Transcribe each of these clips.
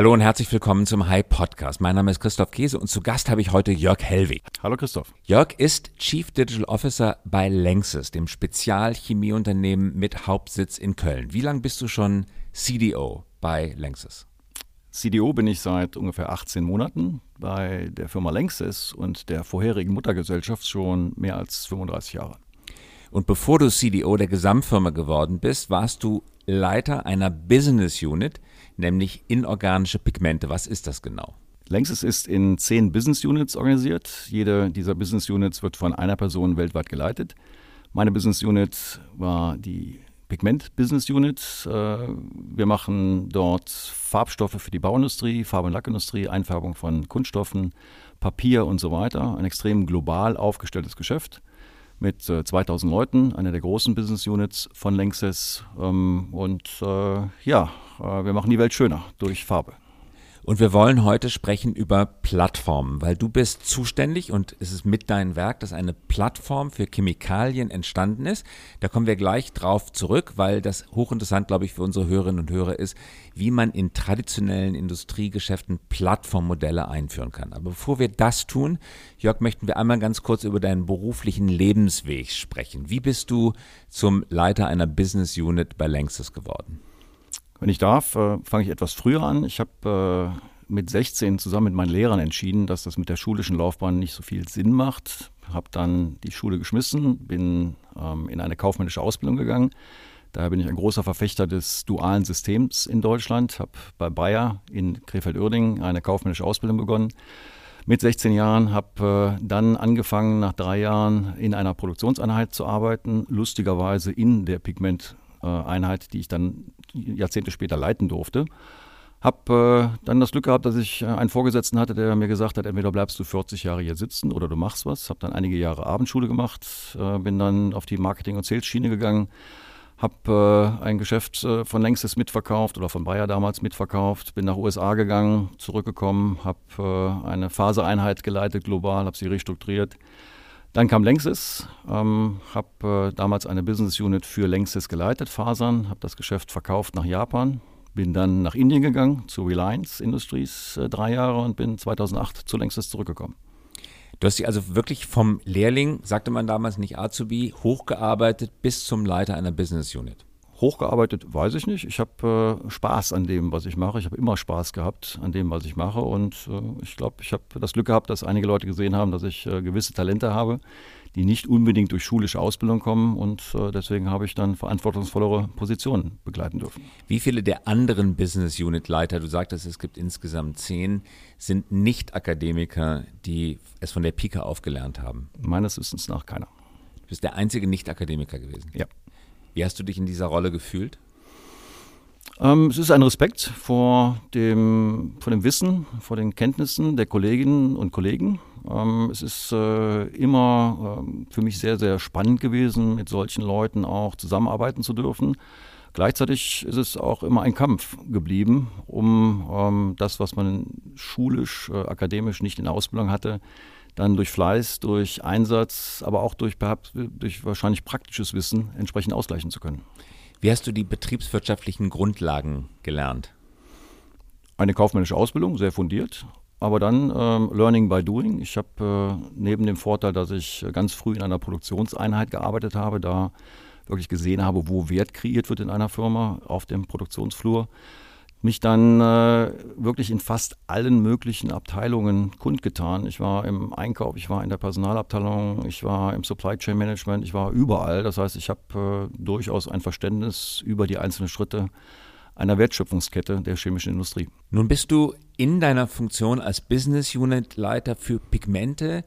Hallo und herzlich willkommen zum High Podcast. Mein Name ist Christoph Käse und zu Gast habe ich heute Jörg Hellwig. Hallo Christoph. Jörg ist Chief Digital Officer bei Lanxess, dem Spezialchemieunternehmen mit Hauptsitz in Köln. Wie lange bist du schon CDO bei Lanxess? CDO bin ich seit ungefähr 18 Monaten bei der Firma Lanxess und der vorherigen Muttergesellschaft schon mehr als 35 Jahre. Und bevor du CDO der Gesamtfirma geworden bist, warst du Leiter einer Business Unit, nämlich inorganische Pigmente. Was ist das genau? Lanxess ist in zehn Business Units organisiert. Jede dieser Business Units wird von einer Person weltweit geleitet. Meine Business Unit war die Pigment Business Unit. Äh, wir machen dort Farbstoffe für die Bauindustrie, Farb- und Lackindustrie, Einfärbung von Kunststoffen, Papier und so weiter. Ein extrem global aufgestelltes Geschäft mit 2000 äh, Leuten, einer der großen Business Units von Lanxess. Ähm, und äh, ja, wir machen die Welt schöner durch Farbe. Und wir wollen heute sprechen über Plattformen, weil du bist zuständig und es ist mit deinem Werk, dass eine Plattform für Chemikalien entstanden ist. Da kommen wir gleich drauf zurück, weil das hochinteressant, glaube ich, für unsere Hörerinnen und Hörer ist, wie man in traditionellen Industriegeschäften Plattformmodelle einführen kann. Aber bevor wir das tun, Jörg, möchten wir einmal ganz kurz über deinen beruflichen Lebensweg sprechen. Wie bist du zum Leiter einer Business Unit bei Lanxess geworden? Wenn ich darf, äh, fange ich etwas früher an. Ich habe äh, mit 16 zusammen mit meinen Lehrern entschieden, dass das mit der schulischen Laufbahn nicht so viel Sinn macht. Habe dann die Schule geschmissen, bin ähm, in eine kaufmännische Ausbildung gegangen. Daher bin ich ein großer Verfechter des dualen Systems in Deutschland. Habe bei Bayer in Krefeld-Uerdingen eine kaufmännische Ausbildung begonnen. Mit 16 Jahren habe äh, dann angefangen, nach drei Jahren in einer Produktionseinheit zu arbeiten, lustigerweise in der Pigment- Einheit, die ich dann Jahrzehnte später leiten durfte. Habe äh, dann das Glück gehabt, dass ich äh, einen Vorgesetzten hatte, der mir gesagt hat, entweder bleibst du 40 Jahre hier sitzen oder du machst was. Habe dann einige Jahre Abendschule gemacht, äh, bin dann auf die Marketing- und Sales-Schiene gegangen, habe äh, ein Geschäft äh, von längstes mitverkauft oder von Bayer damals mitverkauft, bin nach USA gegangen, zurückgekommen, habe eine Phaseeinheit geleitet global, habe sie restrukturiert dann kam Längsys, ähm, habe äh, damals eine Business Unit für Längsys geleitet, Fasern, habe das Geschäft verkauft nach Japan, bin dann nach Indien gegangen, zu Reliance Industries äh, drei Jahre und bin 2008 zu Längsys zurückgekommen. Du hast dich also wirklich vom Lehrling, sagte man damals nicht Azubi, hochgearbeitet bis zum Leiter einer Business Unit. Hochgearbeitet weiß ich nicht. Ich habe äh, Spaß an dem, was ich mache. Ich habe immer Spaß gehabt an dem, was ich mache. Und äh, ich glaube, ich habe das Glück gehabt, dass einige Leute gesehen haben, dass ich äh, gewisse Talente habe, die nicht unbedingt durch schulische Ausbildung kommen. Und äh, deswegen habe ich dann verantwortungsvollere Positionen begleiten dürfen. Wie viele der anderen Business Unit Leiter, du sagtest, es gibt insgesamt zehn, sind nicht Akademiker, die es von der Pike aufgelernt haben? Meines Wissens nach keiner. Du bist der einzige Nicht-Akademiker gewesen? Ja. Wie hast du dich in dieser Rolle gefühlt? Ähm, es ist ein Respekt vor dem, vor dem Wissen, vor den Kenntnissen der Kolleginnen und Kollegen. Ähm, es ist äh, immer äh, für mich sehr, sehr spannend gewesen, mit solchen Leuten auch zusammenarbeiten zu dürfen. Gleichzeitig ist es auch immer ein Kampf geblieben, um ähm, das, was man schulisch, äh, akademisch nicht in der Ausbildung hatte, dann durch Fleiß, durch Einsatz, aber auch durch, durch wahrscheinlich praktisches Wissen entsprechend ausgleichen zu können. Wie hast du die betriebswirtschaftlichen Grundlagen gelernt? Eine kaufmännische Ausbildung, sehr fundiert, aber dann ähm, Learning by Doing. Ich habe äh, neben dem Vorteil, dass ich ganz früh in einer Produktionseinheit gearbeitet habe, da wirklich gesehen habe, wo Wert kreiert wird in einer Firma auf dem Produktionsflur, mich dann äh, wirklich in fast allen möglichen Abteilungen kundgetan. Ich war im Einkauf, ich war in der Personalabteilung, ich war im Supply Chain Management, ich war überall. Das heißt, ich habe äh, durchaus ein Verständnis über die einzelnen Schritte einer Wertschöpfungskette der chemischen Industrie. Nun bist du in deiner Funktion als Business Unit Leiter für Pigmente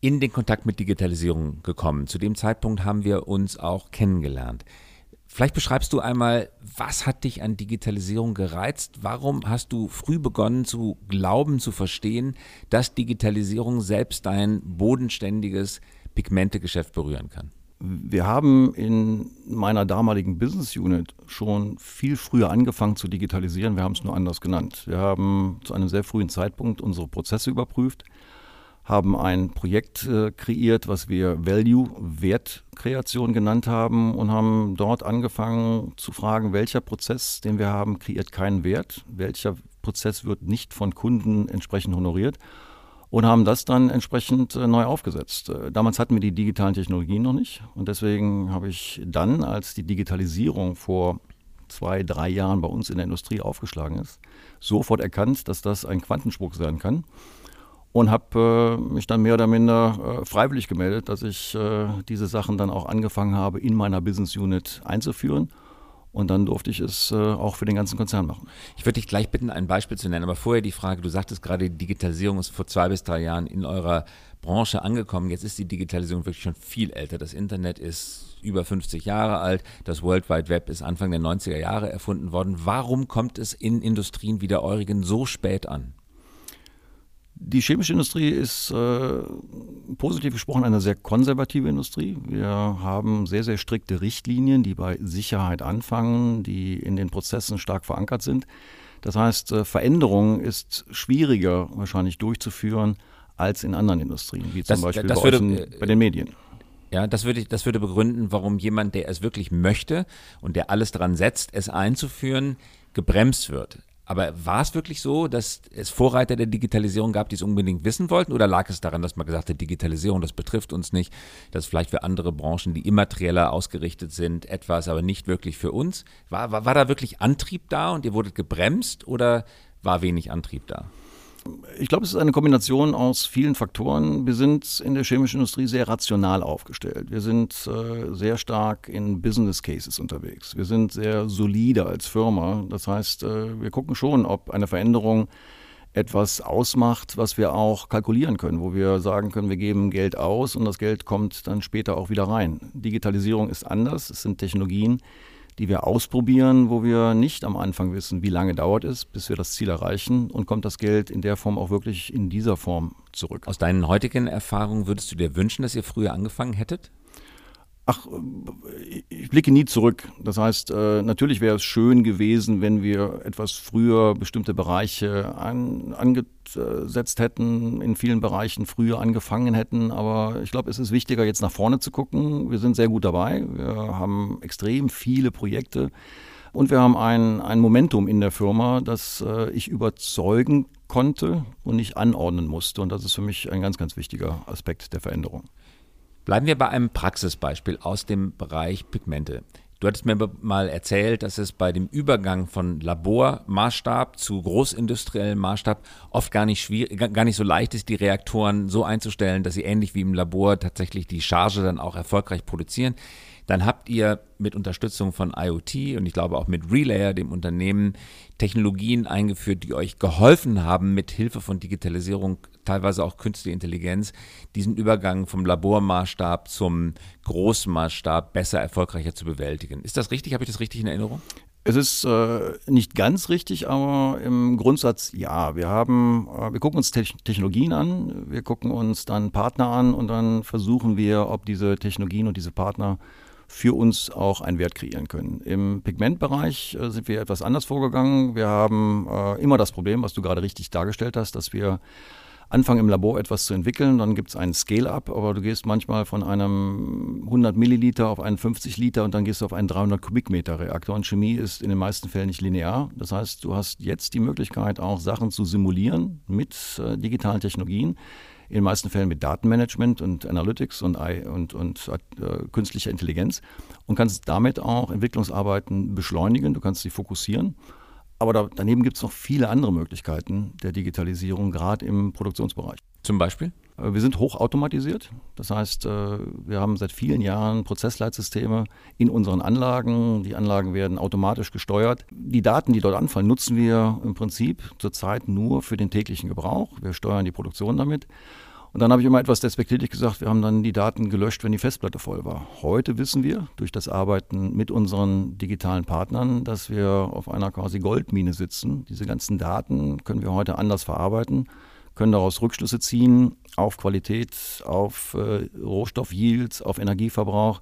in den Kontakt mit Digitalisierung gekommen. Zu dem Zeitpunkt haben wir uns auch kennengelernt. Vielleicht beschreibst du einmal, was hat dich an Digitalisierung gereizt? Warum hast du früh begonnen zu glauben, zu verstehen, dass Digitalisierung selbst dein bodenständiges Pigmentegeschäft berühren kann? Wir haben in meiner damaligen Business Unit schon viel früher angefangen zu digitalisieren. Wir haben es nur anders genannt. Wir haben zu einem sehr frühen Zeitpunkt unsere Prozesse überprüft haben ein Projekt äh, kreiert, was wir Value, Wertkreation genannt haben und haben dort angefangen zu fragen, welcher Prozess, den wir haben, kreiert keinen Wert, welcher Prozess wird nicht von Kunden entsprechend honoriert? Und haben das dann entsprechend äh, neu aufgesetzt. Äh, damals hatten wir die digitalen Technologien noch nicht und deswegen habe ich dann, als die Digitalisierung vor zwei, drei Jahren bei uns in der Industrie aufgeschlagen ist, sofort erkannt, dass das ein Quantensprung sein kann und habe äh, mich dann mehr oder minder äh, freiwillig gemeldet, dass ich äh, diese Sachen dann auch angefangen habe, in meiner Business Unit einzuführen und dann durfte ich es äh, auch für den ganzen Konzern machen. Ich würde dich gleich bitten, ein Beispiel zu nennen. Aber vorher die Frage, du sagtest gerade, die Digitalisierung ist vor zwei bis drei Jahren in eurer Branche angekommen. Jetzt ist die Digitalisierung wirklich schon viel älter. Das Internet ist über 50 Jahre alt. Das World Wide Web ist Anfang der 90er Jahre erfunden worden. Warum kommt es in Industrien wie der eurigen so spät an? Die chemische Industrie ist äh, positiv gesprochen eine sehr konservative Industrie. Wir haben sehr, sehr strikte Richtlinien, die bei Sicherheit anfangen, die in den Prozessen stark verankert sind. Das heißt, äh, Veränderung ist schwieriger wahrscheinlich durchzuführen als in anderen Industrien, wie zum das, Beispiel das bei, würde, bei den Medien. Ja, das würde, das würde begründen, warum jemand, der es wirklich möchte und der alles daran setzt, es einzuführen, gebremst wird. Aber war es wirklich so, dass es Vorreiter der Digitalisierung gab, die es unbedingt wissen wollten? Oder lag es daran, dass man gesagt hat, Digitalisierung, das betrifft uns nicht, das ist vielleicht für andere Branchen, die immaterieller ausgerichtet sind, etwas, aber nicht wirklich für uns? War, war, war da wirklich Antrieb da und ihr wurdet gebremst oder war wenig Antrieb da? Ich glaube, es ist eine Kombination aus vielen Faktoren. Wir sind in der chemischen Industrie sehr rational aufgestellt. Wir sind äh, sehr stark in Business Cases unterwegs. Wir sind sehr solide als Firma. Das heißt, äh, wir gucken schon, ob eine Veränderung etwas ausmacht, was wir auch kalkulieren können, wo wir sagen können, wir geben Geld aus und das Geld kommt dann später auch wieder rein. Digitalisierung ist anders. Es sind Technologien, die wir ausprobieren, wo wir nicht am Anfang wissen, wie lange dauert es, bis wir das Ziel erreichen und kommt das Geld in der Form auch wirklich in dieser Form zurück. Aus deinen heutigen Erfahrungen würdest du dir wünschen, dass ihr früher angefangen hättet? Ach, ich blicke nie zurück. Das heißt, äh, natürlich wäre es schön gewesen, wenn wir etwas früher bestimmte Bereiche an, angesetzt hätten, in vielen Bereichen früher angefangen hätten. Aber ich glaube, es ist wichtiger, jetzt nach vorne zu gucken. Wir sind sehr gut dabei. Wir haben extrem viele Projekte. Und wir haben ein, ein Momentum in der Firma, das äh, ich überzeugen konnte und nicht anordnen musste. Und das ist für mich ein ganz, ganz wichtiger Aspekt der Veränderung. Bleiben wir bei einem Praxisbeispiel aus dem Bereich Pigmente. Du hattest mir mal erzählt, dass es bei dem Übergang von Labormaßstab zu großindustriellem Maßstab oft gar nicht, schwierig, gar nicht so leicht ist, die Reaktoren so einzustellen, dass sie ähnlich wie im Labor tatsächlich die Charge dann auch erfolgreich produzieren. Dann habt ihr mit Unterstützung von IoT und ich glaube auch mit Relayer, dem Unternehmen, Technologien eingeführt, die euch geholfen haben, mit Hilfe von Digitalisierung, teilweise auch künstliche Intelligenz, diesen Übergang vom Labormaßstab zum Großmaßstab besser, erfolgreicher zu bewältigen. Ist das richtig? Habe ich das richtig in Erinnerung? Es ist äh, nicht ganz richtig, aber im Grundsatz ja. Wir haben, äh, wir gucken uns Te Technologien an, wir gucken uns dann Partner an und dann versuchen wir, ob diese Technologien und diese Partner für uns auch einen Wert kreieren können. Im Pigmentbereich äh, sind wir etwas anders vorgegangen. Wir haben äh, immer das Problem, was du gerade richtig dargestellt hast, dass wir anfangen im Labor etwas zu entwickeln, dann gibt es einen Scale-up, aber du gehst manchmal von einem 100 Milliliter auf einen 50 Liter und dann gehst du auf einen 300 Kubikmeter Reaktor. Und Chemie ist in den meisten Fällen nicht linear. Das heißt, du hast jetzt die Möglichkeit, auch Sachen zu simulieren mit äh, digitalen Technologien in den meisten Fällen mit Datenmanagement und Analytics und, und, und äh, künstlicher Intelligenz und kannst damit auch Entwicklungsarbeiten beschleunigen, du kannst sie fokussieren. Aber da, daneben gibt es noch viele andere Möglichkeiten der Digitalisierung, gerade im Produktionsbereich. Zum Beispiel? Äh, wir sind hochautomatisiert. Das heißt, äh, wir haben seit vielen Jahren Prozessleitsysteme in unseren Anlagen. Die Anlagen werden automatisch gesteuert. Die Daten, die dort anfallen, nutzen wir im Prinzip zurzeit nur für den täglichen Gebrauch. Wir steuern die Produktion damit. Und dann habe ich immer etwas despektierlich gesagt, wir haben dann die Daten gelöscht, wenn die Festplatte voll war. Heute wissen wir durch das Arbeiten mit unseren digitalen Partnern, dass wir auf einer quasi Goldmine sitzen. Diese ganzen Daten können wir heute anders verarbeiten können daraus Rückschlüsse ziehen auf Qualität, auf äh, Rohstoffyields, auf Energieverbrauch.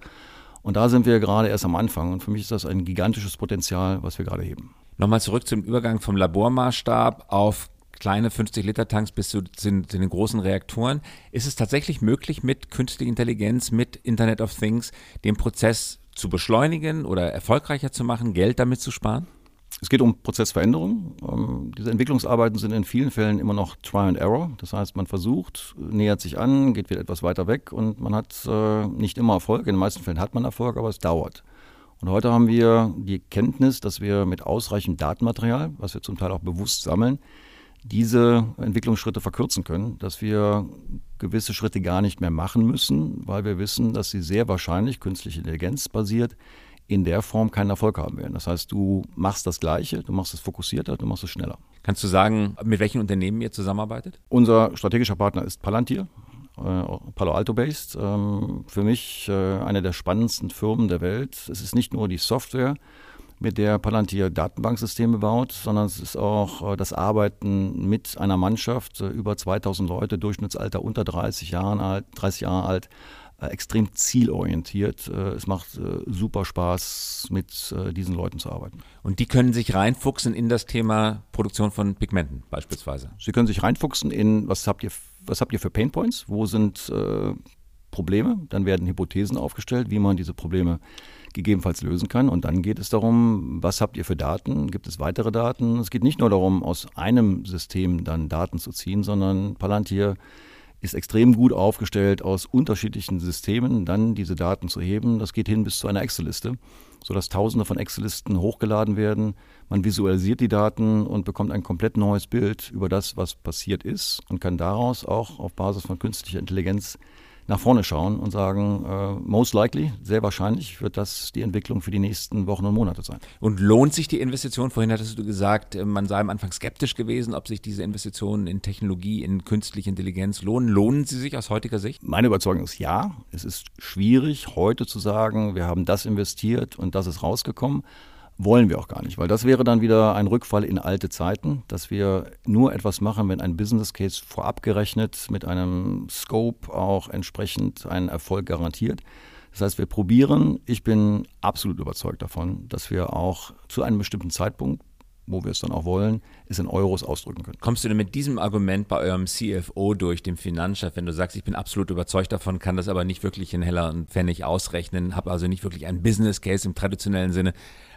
Und da sind wir gerade erst am Anfang. Und für mich ist das ein gigantisches Potenzial, was wir gerade heben. Nochmal zurück zum Übergang vom Labormaßstab auf kleine 50-Liter-Tanks bis zu, zu, den großen Reaktoren. Ist es tatsächlich möglich, mit künstlicher Intelligenz, mit Internet of Things, den Prozess zu beschleunigen oder erfolgreicher zu machen, Geld damit zu sparen? Es geht um Prozessveränderung. Ähm, diese Entwicklungsarbeiten sind in vielen Fällen immer noch Try and Error. Das heißt, man versucht, nähert sich an, geht wieder etwas weiter weg und man hat äh, nicht immer Erfolg. In den meisten Fällen hat man Erfolg, aber es dauert. Und heute haben wir die Kenntnis, dass wir mit ausreichend Datenmaterial, was wir zum Teil auch bewusst sammeln, diese Entwicklungsschritte verkürzen können, dass wir gewisse Schritte gar nicht mehr machen müssen, weil wir wissen, dass sie sehr wahrscheinlich künstliche Intelligenz basiert in der Form keinen Erfolg haben werden. Das heißt, du machst das Gleiche, du machst es fokussierter, du machst es schneller. Kannst du sagen, mit welchen Unternehmen ihr zusammenarbeitet? Unser strategischer Partner ist Palantir, äh, Palo Alto based. Ähm, für mich äh, eine der spannendsten Firmen der Welt. Es ist nicht nur die Software, mit der Palantir Datenbanksysteme baut, sondern es ist auch äh, das Arbeiten mit einer Mannschaft, über 2000 Leute, Durchschnittsalter unter 30 Jahren alt, 30 Jahre alt, äh, extrem zielorientiert. Äh, es macht äh, super Spaß, mit diesen Leuten zu arbeiten. Und die können sich reinfuchsen in das Thema Produktion von Pigmenten beispielsweise? Sie können sich reinfuchsen in, was habt ihr, was habt ihr für Painpoints? Wo sind äh, Probleme? Dann werden Hypothesen aufgestellt, wie man diese Probleme gegebenenfalls lösen kann. Und dann geht es darum, was habt ihr für Daten? Gibt es weitere Daten? Es geht nicht nur darum, aus einem System dann Daten zu ziehen, sondern Palantir ist extrem gut aufgestellt, aus unterschiedlichen Systemen dann diese Daten zu heben. Das geht hin bis zu einer Excel-Liste, sodass Tausende von Excel-Listen hochgeladen werden. Man visualisiert die Daten und bekommt ein komplett neues Bild über das, was passiert ist und kann daraus auch auf Basis von künstlicher Intelligenz nach vorne schauen und sagen, äh, most likely, sehr wahrscheinlich wird das die Entwicklung für die nächsten Wochen und Monate sein. Und lohnt sich die Investition? Vorhin hattest du gesagt, äh, man sei am Anfang skeptisch gewesen, ob sich diese Investitionen in Technologie, in künstliche Intelligenz lohnen. Lohnen sie sich aus heutiger Sicht? Meine Überzeugung ist ja. Es ist schwierig, heute zu sagen, wir haben das investiert und das ist rausgekommen wollen wir auch gar nicht, weil das wäre dann wieder ein Rückfall in alte Zeiten, dass wir nur etwas machen, wenn ein Business Case vorab gerechnet mit einem Scope auch entsprechend einen Erfolg garantiert. Das heißt, wir probieren, ich bin absolut überzeugt davon, dass wir auch zu einem bestimmten Zeitpunkt wo wir es dann auch wollen, es in Euros ausdrücken können. Kommst du denn mit diesem Argument bei eurem CFO durch, dem Finanzchef, wenn du sagst, ich bin absolut überzeugt davon, kann das aber nicht wirklich in Heller und Pfennig ausrechnen, habe also nicht wirklich einen Business Case im traditionellen Sinne,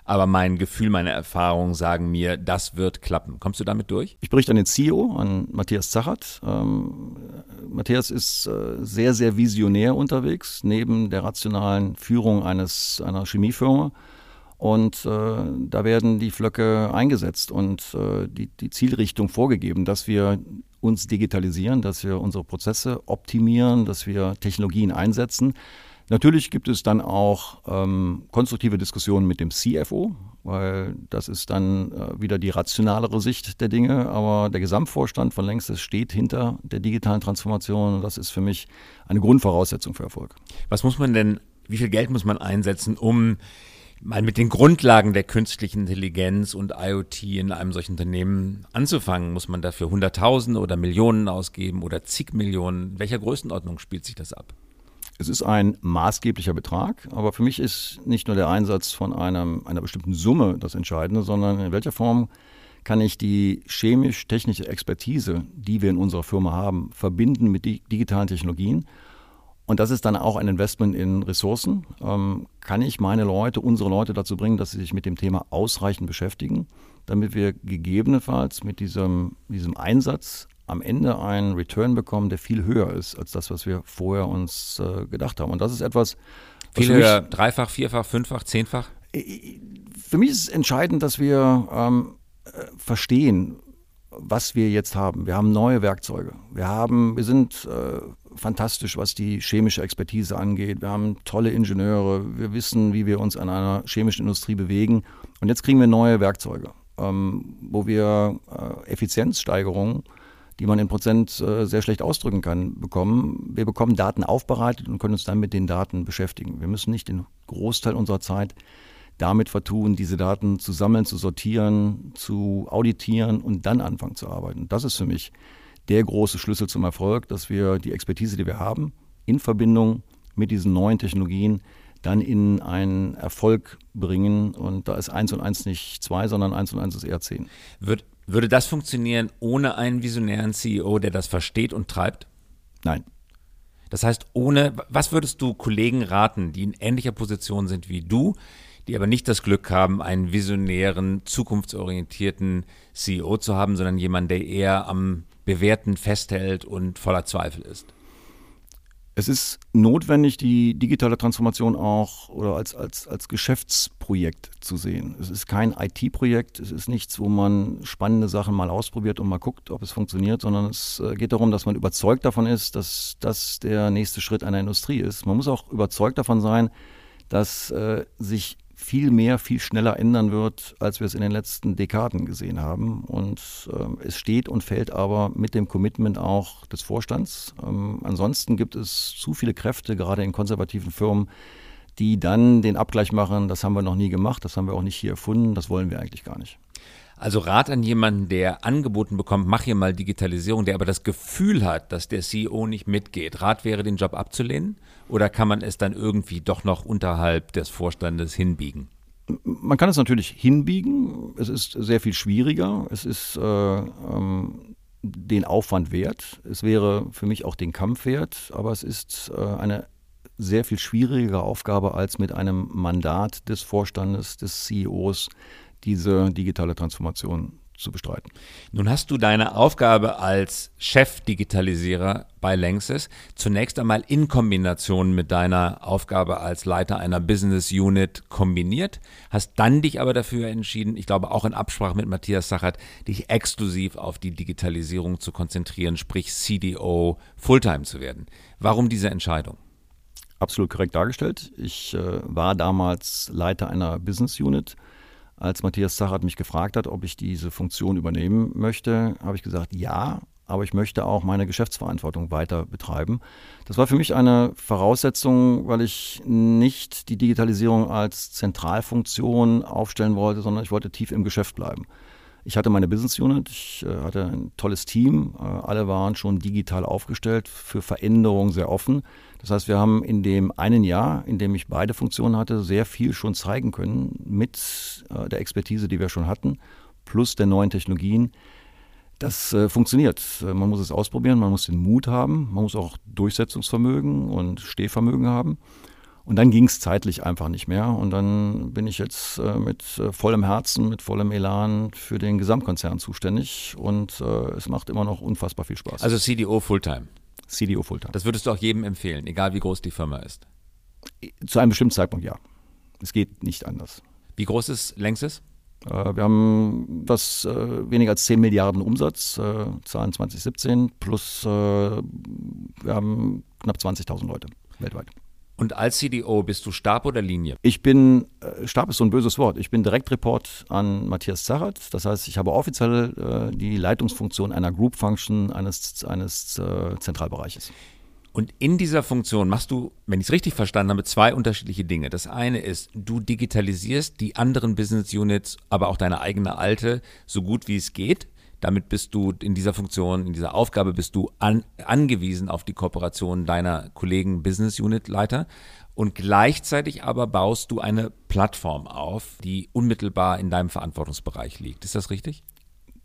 aber mein Gefühl, meine Erfahrungen sagen mir, das wird klappen. Kommst du damit durch? Ich berichte an den CEO, an Matthias Zachat. Ähm, Matthias ist äh, sehr, sehr visionär unterwegs, neben der rationalen Führung eines, einer Chemiefirma und äh, da werden die Flöcke eingesetzt und äh, die, die Zielrichtung vorgegeben, dass wir uns digitalisieren, dass wir unsere Prozesse optimieren, dass wir Technologien einsetzen. Natürlich gibt es dann auch ähm, konstruktive Diskussionen mit dem CFO, weil das ist dann äh, wieder die rationalere Sicht der Dinge. Aber der Gesamtvorstand von längst steht hinter der digitalen Transformation und das ist für mich eine Grundvoraussetzung für Erfolg. Was muss man denn, wie viel Geld muss man einsetzen, um mal mit den Grundlagen der künstlichen Intelligenz und IoT in einem solchen Unternehmen anzufangen? Muss man dafür Hunderttausende oder Millionen ausgeben oder zig Millionen? In welcher Größenordnung spielt sich das ab? Es ist ein maßgeblicher Betrag, aber für mich ist nicht nur der Einsatz von einem, einer bestimmten Summe das Entscheidende, sondern in welcher Form kann ich die chemisch-technische Expertise, die wir in unserer Firma haben, verbinden mit digitalen Technologien und das ist dann auch ein Investment in Ressourcen. Ähm, kann ich meine Leute, unsere Leute dazu bringen, dass sie sich mit dem Thema ausreichend beschäftigen, damit wir gegebenenfalls mit diesem, diesem Einsatz am Ende einen Return bekommen, der viel höher ist als das, was wir vorher uns äh, gedacht haben. Und das ist etwas. Viel höher, dreifach, vierfach, fünffach, zehnfach? Für mich ist es entscheidend, dass wir ähm, äh, verstehen, was wir jetzt haben. Wir haben neue Werkzeuge. Wir haben, wir sind äh, fantastisch, was die chemische Expertise angeht. Wir haben tolle Ingenieure. Wir wissen, wie wir uns an einer chemischen Industrie bewegen. Und jetzt kriegen wir neue Werkzeuge, ähm, wo wir äh, Effizienzsteigerungen, die man in Prozent äh, sehr schlecht ausdrücken kann, bekommen. Wir bekommen Daten aufbereitet und können uns dann mit den Daten beschäftigen. Wir müssen nicht den Großteil unserer Zeit damit vertun, diese Daten zu sammeln, zu sortieren, zu auditieren und dann anfangen zu arbeiten. Das ist für mich der große Schlüssel zum Erfolg, dass wir die Expertise, die wir haben, in Verbindung mit diesen neuen Technologien dann in einen Erfolg bringen. Und da ist eins und eins nicht zwei, sondern eins und eins ist eher zehn. Würde, würde das funktionieren ohne einen visionären CEO, der das versteht und treibt? Nein. Das heißt, ohne, was würdest du Kollegen raten, die in ähnlicher Position sind wie du, die aber nicht das Glück haben, einen visionären, zukunftsorientierten CEO zu haben, sondern jemanden, der eher am Bewährten festhält und voller Zweifel ist? Es ist notwendig, die digitale Transformation auch oder als, als, als Geschäftsprojekt zu sehen. Es ist kein IT-Projekt, es ist nichts, wo man spannende Sachen mal ausprobiert und mal guckt, ob es funktioniert, sondern es äh, geht darum, dass man überzeugt davon ist, dass das der nächste Schritt einer Industrie ist. Man muss auch überzeugt davon sein, dass äh, sich viel mehr, viel schneller ändern wird, als wir es in den letzten Dekaden gesehen haben. Und ähm, es steht und fällt aber mit dem Commitment auch des Vorstands. Ähm, ansonsten gibt es zu viele Kräfte, gerade in konservativen Firmen, die dann den Abgleich machen, das haben wir noch nie gemacht, das haben wir auch nicht hier erfunden, das wollen wir eigentlich gar nicht. Also Rat an jemanden, der angeboten bekommt, mach hier mal Digitalisierung, der aber das Gefühl hat, dass der CEO nicht mitgeht. Rat wäre, den Job abzulehnen? Oder kann man es dann irgendwie doch noch unterhalb des Vorstandes hinbiegen? Man kann es natürlich hinbiegen. Es ist sehr viel schwieriger. Es ist äh, ähm, den Aufwand wert. Es wäre für mich auch den Kampf wert. Aber es ist äh, eine sehr viel schwierigere Aufgabe als mit einem Mandat des Vorstandes, des CEOs diese digitale Transformation zu bestreiten. Nun hast du deine Aufgabe als Chefdigitalisierer bei Lanxess zunächst einmal in Kombination mit deiner Aufgabe als Leiter einer Business Unit kombiniert, hast dann dich aber dafür entschieden, ich glaube auch in Absprache mit Matthias Sachert, dich exklusiv auf die Digitalisierung zu konzentrieren, sprich CDO Fulltime zu werden. Warum diese Entscheidung? Absolut korrekt dargestellt. Ich äh, war damals Leiter einer Business Unit als Matthias Zachardt mich gefragt hat, ob ich diese Funktion übernehmen möchte, habe ich gesagt, ja, aber ich möchte auch meine Geschäftsverantwortung weiter betreiben. Das war für mich eine Voraussetzung, weil ich nicht die Digitalisierung als Zentralfunktion aufstellen wollte, sondern ich wollte tief im Geschäft bleiben. Ich hatte meine Business Unit, ich äh, hatte ein tolles Team, äh, alle waren schon digital aufgestellt, für Veränderungen sehr offen. Das heißt, wir haben in dem einen Jahr, in dem ich beide Funktionen hatte, sehr viel schon zeigen können mit äh, der Expertise, die wir schon hatten, plus der neuen Technologien. Das funktioniert. Man muss es ausprobieren, man muss den Mut haben, man muss auch Durchsetzungsvermögen und Stehvermögen haben. Und dann ging es zeitlich einfach nicht mehr. Und dann bin ich jetzt äh, mit äh, vollem Herzen, mit vollem Elan für den Gesamtkonzern zuständig. Und äh, es macht immer noch unfassbar viel Spaß. Also CDO Fulltime. CDO Fulltime. Das würdest du auch jedem empfehlen, egal wie groß die Firma ist. Zu einem bestimmten Zeitpunkt ja. Es geht nicht anders. Wie groß ist Längstes? Äh, wir haben das äh, weniger als 10 Milliarden Umsatz, äh, Zahlen 2017, plus äh, wir haben knapp 20.000 Leute weltweit. Und als CDO bist du Stab oder Linie? Ich bin, äh, Stab ist so ein böses Wort, ich bin Direktreport an Matthias Zarat. Das heißt, ich habe offiziell äh, die Leitungsfunktion einer Group Function eines, eines äh, Zentralbereiches. Und in dieser Funktion machst du, wenn ich es richtig verstanden habe, zwei unterschiedliche Dinge. Das eine ist, du digitalisierst die anderen Business Units, aber auch deine eigene alte, so gut wie es geht. Damit bist du in dieser Funktion, in dieser Aufgabe bist du an, angewiesen auf die Kooperation deiner Kollegen Business Unit Leiter. Und gleichzeitig aber baust du eine Plattform auf, die unmittelbar in deinem Verantwortungsbereich liegt. Ist das richtig?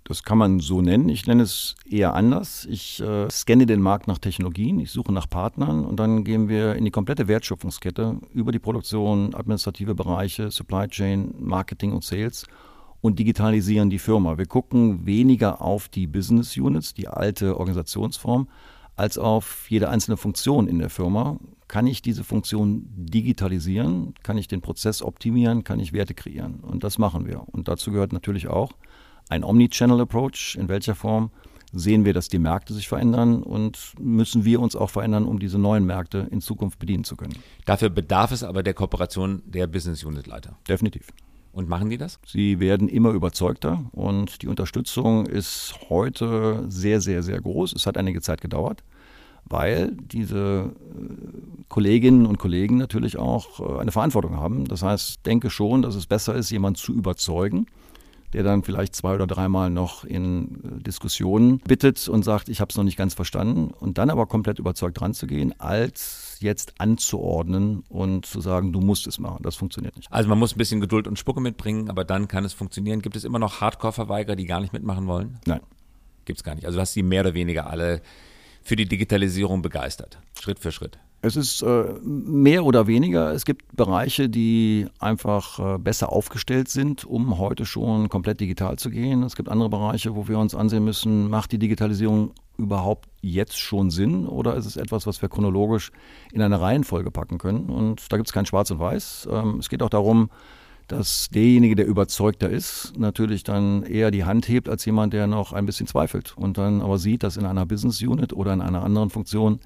Das kann man so nennen. Ich nenne es eher anders. Ich äh, scanne den Markt nach Technologien, ich suche nach Partnern und dann gehen wir in die komplette Wertschöpfungskette über die Produktion, administrative Bereiche, Supply Chain, Marketing und Sales und digitalisieren die Firma. Wir gucken weniger auf die Business Units, die alte Organisationsform, als auf jede einzelne Funktion in der Firma. Kann ich diese Funktion digitalisieren? Kann ich den Prozess optimieren? Kann ich Werte kreieren? Und das machen wir. Und dazu gehört natürlich auch ein Omnichannel Approach. In welcher Form sehen wir, dass die Märkte sich verändern und müssen wir uns auch verändern, um diese neuen Märkte in Zukunft bedienen zu können. Dafür bedarf es aber der Kooperation der Business Unit Leiter. Definitiv. Und machen die das? Sie werden immer überzeugter und die Unterstützung ist heute sehr, sehr, sehr groß. Es hat einige Zeit gedauert, weil diese äh, Kolleginnen und Kollegen natürlich auch äh, eine Verantwortung haben. Das heißt, denke schon, dass es besser ist, jemanden zu überzeugen, der dann vielleicht zwei oder dreimal noch in äh, Diskussionen bittet und sagt, ich habe es noch nicht ganz verstanden und dann aber komplett überzeugt dran zu jetzt anzuordnen und zu sagen, du musst es machen. Das funktioniert nicht. Also man muss ein bisschen Geduld und Spucke mitbringen, aber dann kann es funktionieren. Gibt es immer noch Hardcore-Verweigerer, die gar nicht mitmachen wollen? Nein. Gibt es gar nicht. Also du hast sie mehr oder weniger alle für die Digitalisierung begeistert, Schritt für Schritt. Es ist äh, mehr oder weniger. Es gibt Bereiche, die einfach äh, besser aufgestellt sind, um heute schon komplett digital zu gehen. Es gibt andere Bereiche, wo wir uns ansehen müssen, macht die Digitalisierung überhaupt jetzt schon Sinn oder ist es etwas, was wir chronologisch in eine Reihenfolge packen können? Und da gibt es kein Schwarz und Weiß. Ähm, es geht auch darum, dass derjenige, der überzeugter ist, natürlich dann eher die Hand hebt als jemand, der noch ein bisschen zweifelt und dann aber sieht, dass in einer Business Unit oder in einer anderen Funktion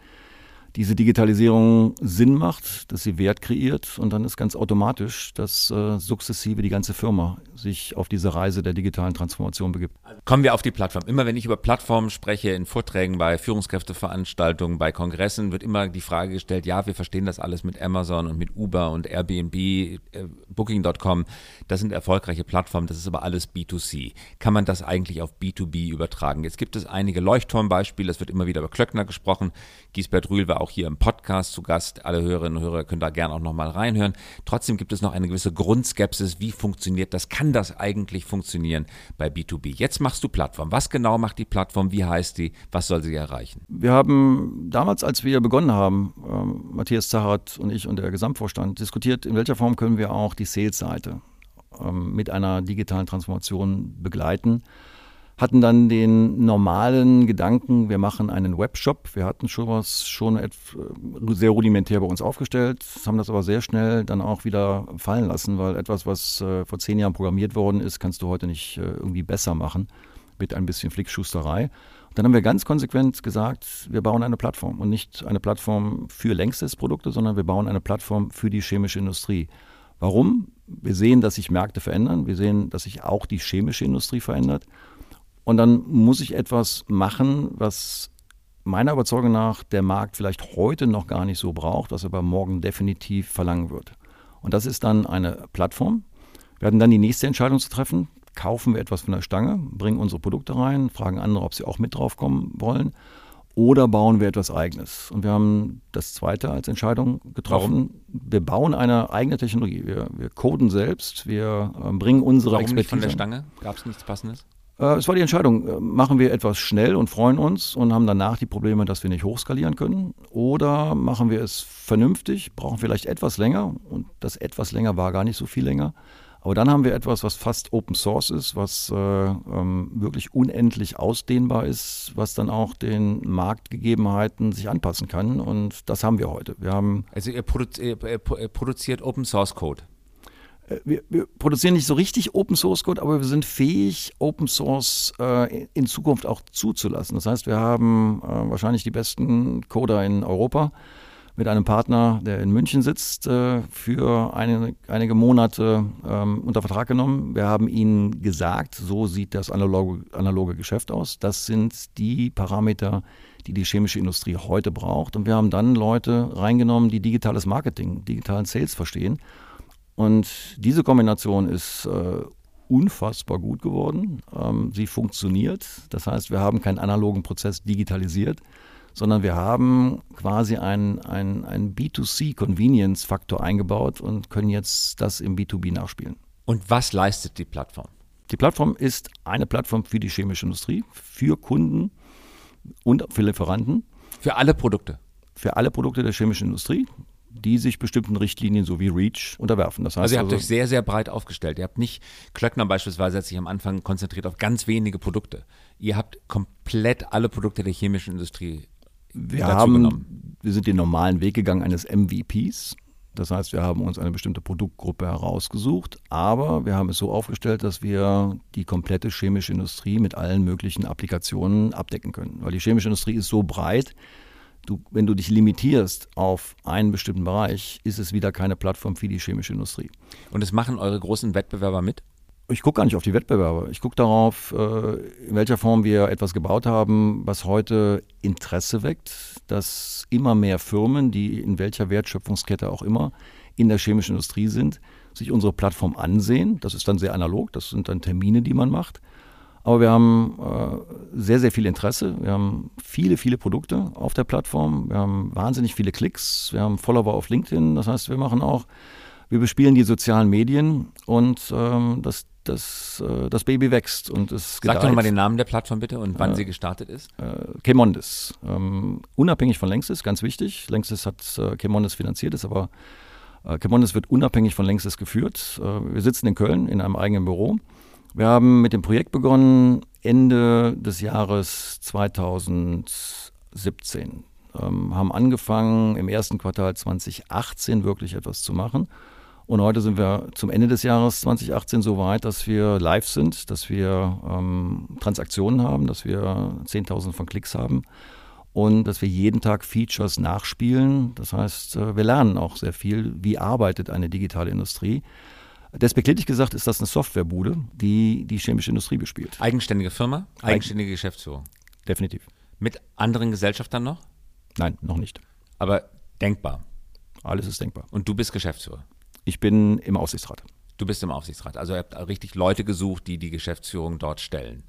diese Digitalisierung Sinn macht, dass sie Wert kreiert und dann ist ganz automatisch, dass äh, sukzessive die ganze Firma sich auf diese Reise der digitalen Transformation begibt. Kommen wir auf die Plattform. Immer wenn ich über Plattformen spreche, in Vorträgen, bei Führungskräfteveranstaltungen, bei Kongressen, wird immer die Frage gestellt, ja, wir verstehen das alles mit Amazon und mit Uber und Airbnb, äh, Booking.com. Das sind erfolgreiche Plattformen, das ist aber alles B2C. Kann man das eigentlich auf B2B übertragen? Jetzt gibt es einige Leuchtturmbeispiele, es wird immer wieder über Klöckner gesprochen. Giesbert Rühl war auch hier im Podcast zu Gast. Alle Hörerinnen und Hörer können da gerne auch nochmal reinhören. Trotzdem gibt es noch eine gewisse Grundskepsis. Wie funktioniert das? Kann das eigentlich funktionieren bei B2B? Jetzt machst du Plattform. Was genau macht die Plattform? Wie heißt die? Was soll sie erreichen? Wir haben damals, als wir begonnen haben, äh, Matthias Zahat und ich und der Gesamtvorstand diskutiert, in welcher Form können wir auch die Sales-Seite äh, mit einer digitalen Transformation begleiten hatten dann den normalen Gedanken, wir machen einen Webshop. Wir hatten schon was schon sehr rudimentär bei uns aufgestellt, haben das aber sehr schnell dann auch wieder fallen lassen, weil etwas, was äh, vor zehn Jahren programmiert worden ist, kannst du heute nicht äh, irgendwie besser machen mit ein bisschen Flickschusterei. Und dann haben wir ganz konsequent gesagt, wir bauen eine Plattform und nicht eine Plattform für längstes Produkte, sondern wir bauen eine Plattform für die chemische Industrie. Warum? Wir sehen, dass sich Märkte verändern. Wir sehen, dass sich auch die chemische Industrie verändert. Und dann muss ich etwas machen, was meiner Überzeugung nach der Markt vielleicht heute noch gar nicht so braucht, was aber morgen definitiv verlangen wird. Und das ist dann eine Plattform. Wir werden dann die nächste Entscheidung zu treffen. Kaufen wir etwas von der Stange, bringen unsere Produkte rein, fragen andere, ob sie auch mit drauf kommen wollen. Oder bauen wir etwas Eigenes? Und wir haben das zweite als Entscheidung getroffen. Warum? Wir bauen eine eigene Technologie. Wir, wir coden selbst, wir äh, bringen unsere Warum Expertise. Nicht von der Stange? Gab es nichts Passendes? Äh, es war die Entscheidung, äh, machen wir etwas schnell und freuen uns und haben danach die Probleme, dass wir nicht hochskalieren können oder machen wir es vernünftig, brauchen vielleicht etwas länger und das etwas länger war gar nicht so viel länger. Aber dann haben wir etwas, was fast Open Source ist, was äh, ähm, wirklich unendlich ausdehnbar ist, was dann auch den Marktgegebenheiten sich anpassen kann. Und das haben wir heute. Wir haben also ihr, produ ihr produziert Open Source Code. Äh, wir, wir, produzieren nicht so richtig Open Source Code, aber wir sind fähig, Open Source äh, in Zukunft auch zuzulassen. Das heißt, wir haben äh, wahrscheinlich die besten Coder in Europa mit einem Partner, der in München sitzt, äh, für eine, einige Monate ähm, unter Vertrag genommen. Wir haben ihnen gesagt, so sieht das analoge, analoge Geschäft aus. Das sind die Parameter, die die chemische Industrie heute braucht. Und wir haben dann Leute reingenommen, die digitales Marketing, digitalen Sales verstehen und diese Kombination ist äh, unfassbar gut geworden. Ähm, sie funktioniert. Das heißt, wir haben keinen analogen Prozess digitalisiert, sondern wir haben quasi einen, einen, B2C-Convenience-Faktor eingebaut und können jetzt das im B2B nachspielen. Und was leistet die Plattform? Die Plattform ist eine Plattform für die chemische Industrie, für Kunden und für Lieferanten. Für alle Produkte? Für alle Produkte der chemischen Industrie die sich bestimmten Richtlinien so wie REACH unterwerfen. Das heißt also ihr habt also, euch sehr, sehr breit aufgestellt. Ihr habt nicht, Klöckner beispielsweise hat sich am Anfang konzentriert auf ganz wenige Produkte. Ihr habt komplett alle Produkte der chemischen Industrie wir haben, genommen. Wir sind den normalen Weg gegangen eines MVPs. Das heißt, wir haben uns eine bestimmte Produktgruppe herausgesucht, aber wir haben es so aufgestellt, dass wir die komplette chemische Industrie mit allen möglichen Applikationen abdecken können. Weil die chemische Industrie ist so breit, Du, wenn du dich limitierst auf einen bestimmten Bereich, ist es wieder keine Plattform für die chemische Industrie. Und es machen eure großen Wettbewerber mit? Ich gucke gar nicht auf die Wettbewerber. Ich gucke darauf, äh, in welcher Form wir etwas gebaut haben, was heute Interesse weckt, dass immer mehr Firmen, die in welcher Wertschöpfungskette auch immer in der chemischen Industrie sind, sich unsere Plattform ansehen. Das ist dann sehr analog, das sind dann Termine, die man macht. Aber wir haben äh, sehr, sehr viel Interesse. Wir haben viele, viele Produkte auf der Plattform. Wir haben wahnsinnig viele Klicks. Wir haben Follower auf LinkedIn. Das heißt, wir machen auch, wir bespielen die sozialen Medien und ähm, das das, äh, das Baby wächst und es Sag doch nochmal den Namen der Plattform bitte und wann äh, sie gestartet ist. Äh, Chemondis. Ähm, unabhängig von Längsys, ganz wichtig. Längsys hat äh, Chemondis finanziert, ist aber äh, Chemondis wird unabhängig von Längsys geführt. Äh, wir sitzen in Köln in einem eigenen Büro. Wir haben mit dem Projekt begonnen Ende des Jahres 2017. Ähm, haben angefangen im ersten Quartal 2018 wirklich etwas zu machen und heute sind wir zum Ende des Jahres 2018 so weit, dass wir live sind, dass wir ähm, Transaktionen haben, dass wir 10.000 von Klicks haben und dass wir jeden Tag Features nachspielen. Das heißt, äh, wir lernen auch sehr viel, wie arbeitet eine digitale Industrie. Despektierlich gesagt ist das eine Softwarebude, die die chemische Industrie bespielt. Eigenständige Firma, eigenständige Geschäftsführung. Definitiv. Mit anderen Gesellschaftern noch? Nein, noch nicht. Aber denkbar. Alles ist denkbar. Und du bist Geschäftsführer? Ich bin im Aufsichtsrat. Du bist im Aufsichtsrat. Also ihr habt richtig Leute gesucht, die die Geschäftsführung dort stellen.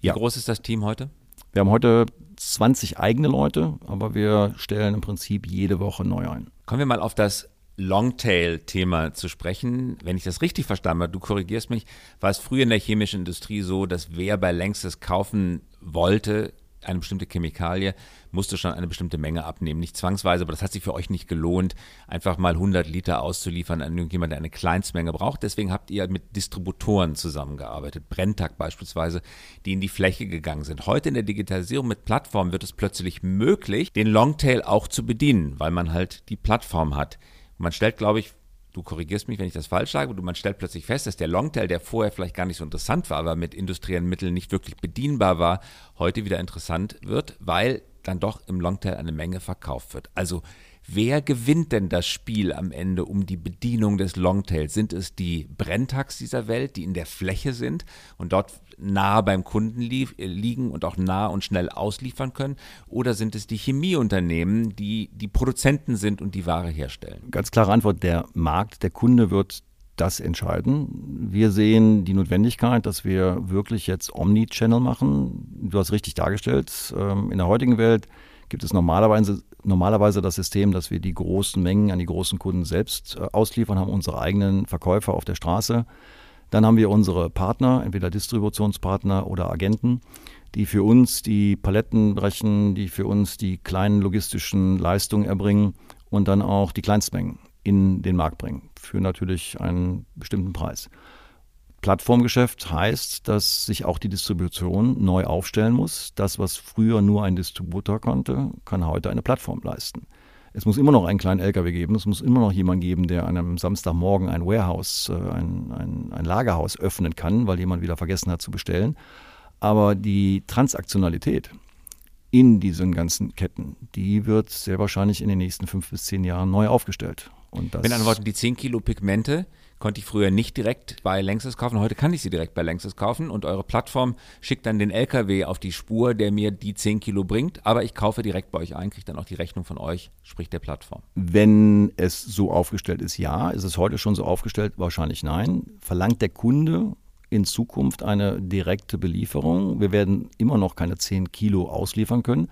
Wie ja. groß ist das Team heute? Wir haben heute 20 eigene Leute, aber wir stellen im Prinzip jede Woche neu ein. Kommen wir mal auf das Longtail-Thema zu sprechen. Wenn ich das richtig verstanden habe, du korrigierst mich, war es früher in der chemischen Industrie so, dass wer bei Längstes kaufen wollte, eine bestimmte Chemikalie, musste schon eine bestimmte Menge abnehmen. Nicht zwangsweise, aber das hat sich für euch nicht gelohnt, einfach mal 100 Liter auszuliefern an irgendjemand, der eine Kleinstmenge braucht. Deswegen habt ihr mit Distributoren zusammengearbeitet, Brenntag beispielsweise, die in die Fläche gegangen sind. Heute in der Digitalisierung mit Plattformen wird es plötzlich möglich, den Longtail auch zu bedienen, weil man halt die Plattform hat. Man stellt, glaube ich, du korrigierst mich, wenn ich das falsch sage, man stellt plötzlich fest, dass der Longtail, der vorher vielleicht gar nicht so interessant war, aber mit industriellen Mitteln nicht wirklich bedienbar war, heute wieder interessant wird, weil dann doch im Longtail eine Menge verkauft wird. Also Wer gewinnt denn das Spiel am Ende um die Bedienung des Longtails? Sind es die Brenntags dieser Welt, die in der Fläche sind und dort nah beim Kunden li liegen und auch nah und schnell ausliefern können? Oder sind es die Chemieunternehmen, die die Produzenten sind und die Ware herstellen? Ganz klare Antwort, der Markt, der Kunde wird das entscheiden. Wir sehen die Notwendigkeit, dass wir wirklich jetzt Omni-Channel machen. Du hast richtig dargestellt. Ähm, in der heutigen Welt gibt es normalerweise, normalerweise das System, dass wir die großen Mengen an die großen Kunden selbst äh, ausliefern, haben unsere eigenen Verkäufer auf der Straße. Dann haben wir unsere Partner, entweder Distributionspartner oder Agenten, die für uns die Paletten brechen, die für uns die kleinen logistischen Leistungen erbringen und dann auch die Kleinstmengen in den Markt bringen, für natürlich einen bestimmten Preis. Plattformgeschäft heißt, dass sich auch die Distribution neu aufstellen muss. Das, was früher nur ein Distributor konnte, kann heute eine Plattform leisten. Es muss immer noch einen kleinen LKW geben, es muss immer noch jemanden geben, der an einem Samstagmorgen ein Warehouse, äh, ein, ein, ein Lagerhaus öffnen kann, weil jemand wieder vergessen hat zu bestellen. Aber die Transaktionalität in diesen ganzen Ketten, die wird sehr wahrscheinlich in den nächsten fünf bis zehn Jahren neu aufgestellt. Und das Mit anderen Worten, die 10 Kilo Pigmente, konnte ich früher nicht direkt bei Lanxess kaufen. Heute kann ich sie direkt bei Lanxess kaufen und eure Plattform schickt dann den LKW auf die Spur, der mir die 10 Kilo bringt. Aber ich kaufe direkt bei euch ein, kriege dann auch die Rechnung von euch, sprich der Plattform. Wenn es so aufgestellt ist, ja. Ist es heute schon so aufgestellt? Wahrscheinlich nein. Verlangt der Kunde in Zukunft eine direkte Belieferung? Wir werden immer noch keine 10 Kilo ausliefern können.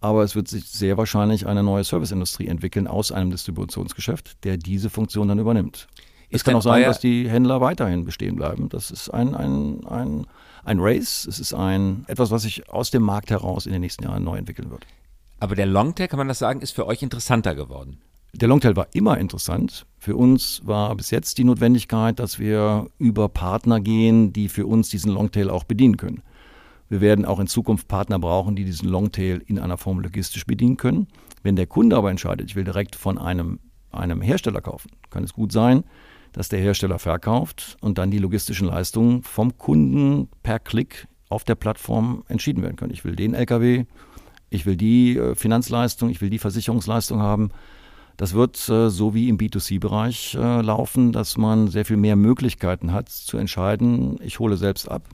Aber es wird sich sehr wahrscheinlich eine neue Serviceindustrie entwickeln aus einem Distributionsgeschäft, der diese Funktion dann übernimmt. Es kann auch sein, dass die Händler weiterhin bestehen bleiben. Das ist ein, ein, ein, ein Race, es ist ein, etwas, was sich aus dem Markt heraus in den nächsten Jahren neu entwickeln wird. Aber der Longtail, kann man das sagen, ist für euch interessanter geworden? Der Longtail war immer interessant. Für uns war bis jetzt die Notwendigkeit, dass wir über Partner gehen, die für uns diesen Longtail auch bedienen können. Wir werden auch in Zukunft Partner brauchen, die diesen Longtail in einer Form logistisch bedienen können. Wenn der Kunde aber entscheidet, ich will direkt von einem, einem Hersteller kaufen, kann es gut sein, dass der Hersteller verkauft und dann die logistischen Leistungen vom Kunden per Klick auf der Plattform entschieden werden können. Ich will den LKW, ich will die äh, Finanzleistung, ich will die Versicherungsleistung haben. Das wird äh, so wie im B2C-Bereich äh, laufen, dass man sehr viel mehr Möglichkeiten hat zu entscheiden, ich hole selbst ab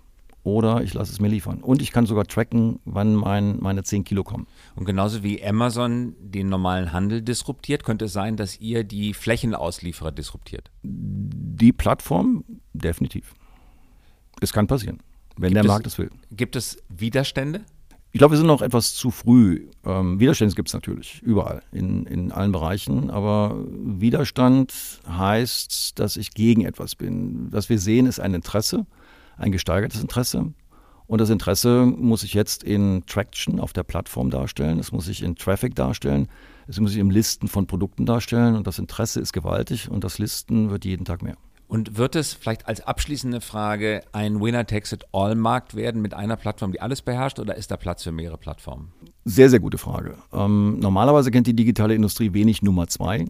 oder ich lasse es mir liefern. Und ich kann sogar tracken, wann mein, meine 10 Kilo kommen. Und genauso wie Amazon den normalen Handel disruptiert, könnte es sein, dass ihr die Flächenauslieferer disruptiert? Die Plattform definitiv. Es kann passieren, wenn gibt der Markt es will. Gibt es Widerstände? Ich glaube, wir sind noch etwas zu früh. Ähm, Widerstände gibt es natürlich überall, in, in allen Bereichen. Aber Widerstand heißt, dass ich gegen etwas bin. Was wir sehen, ist ein Interesse, ein gesteigertes Interesse. Und das Interesse muss sich jetzt in Traction auf der Plattform darstellen. Es muss sich in Traffic darstellen. Es muss sich im Listen von Produkten darstellen. Und das Interesse ist gewaltig und das Listen wird jeden Tag mehr. Und wird es vielleicht als abschließende Frage ein Winner-Takes-it-all-Markt werden mit einer Plattform, die alles beherrscht, oder ist da Platz für mehrere Plattformen? Sehr, sehr gute Frage. Ähm, normalerweise kennt die digitale Industrie wenig Nummer zwei.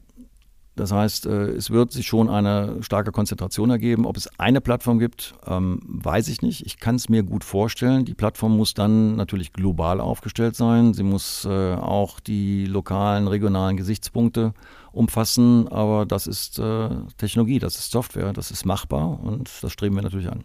Das heißt, äh, es wird sich schon eine starke Konzentration ergeben. Ob es eine Plattform gibt, ähm, weiß ich nicht. Ich kann es mir gut vorstellen. Die Plattform muss dann natürlich global aufgestellt sein. Sie muss äh, auch die lokalen, regionalen Gesichtspunkte umfassen. Aber das ist äh, Technologie, das ist Software, das ist machbar und das streben wir natürlich an.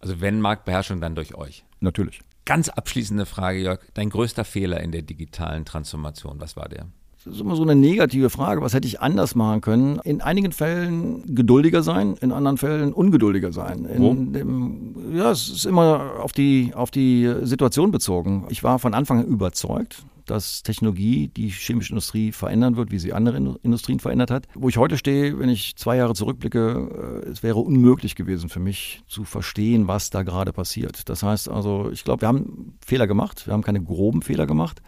Also wenn Marktbeherrschung, dann durch euch. Natürlich. Ganz abschließende Frage, Jörg. Dein größter Fehler in der digitalen Transformation, was war der? Das ist immer so eine negative Frage. Was hätte ich anders machen können? In einigen Fällen geduldiger sein, in anderen Fällen ungeduldiger sein. Dem, ja, es ist immer auf die, auf die Situation bezogen. Ich war von Anfang an überzeugt, dass Technologie die chemische Industrie verändern wird, wie sie andere Industrien verändert hat. Wo ich heute stehe, wenn ich zwei Jahre zurückblicke, äh, es wäre unmöglich gewesen für mich zu verstehen, was da gerade passiert. Das heißt also, ich glaube, wir haben Fehler gemacht, wir haben keine groben Fehler gemacht.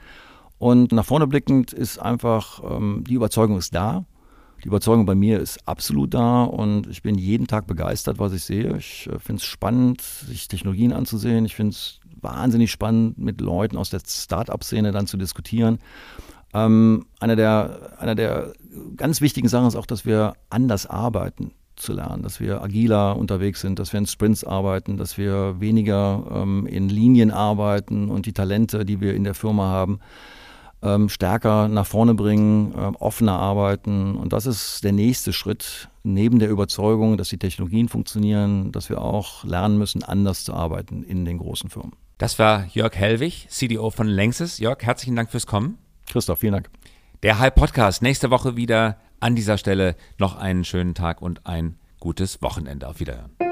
Und nach vorne blickend ist einfach, ähm, die Überzeugung ist da. Die Überzeugung bei mir ist absolut da und ich bin jeden Tag begeistert, was ich sehe. Ich äh, finde es spannend, sich Technologien anzusehen. Ich finde es wahnsinnig spannend, mit Leuten aus der Start-up-Szene dann zu diskutieren. Ähm, einer, der, einer der ganz wichtigen Sachen ist auch, dass wir anders arbeiten zu lernen, dass wir agiler unterwegs sind, dass wir in Sprints arbeiten, dass wir weniger ähm, in Linien arbeiten und die Talente, die wir in der Firma haben, ähm, stärker nach vorne bringen, ähm, offener arbeiten. Und das ist der nächste Schritt, neben der Überzeugung, dass die Technologien funktionieren, dass wir auch lernen müssen, anders zu arbeiten in den großen Firmen. Das war Jörg Hellwig, CDO von Längsys. Jörg, herzlichen Dank fürs Kommen. Christoph, vielen Dank. Der Hype Podcast, nächste Woche wieder an dieser Stelle. Noch einen schönen Tag und ein gutes Wochenende. Auf Wiederhören.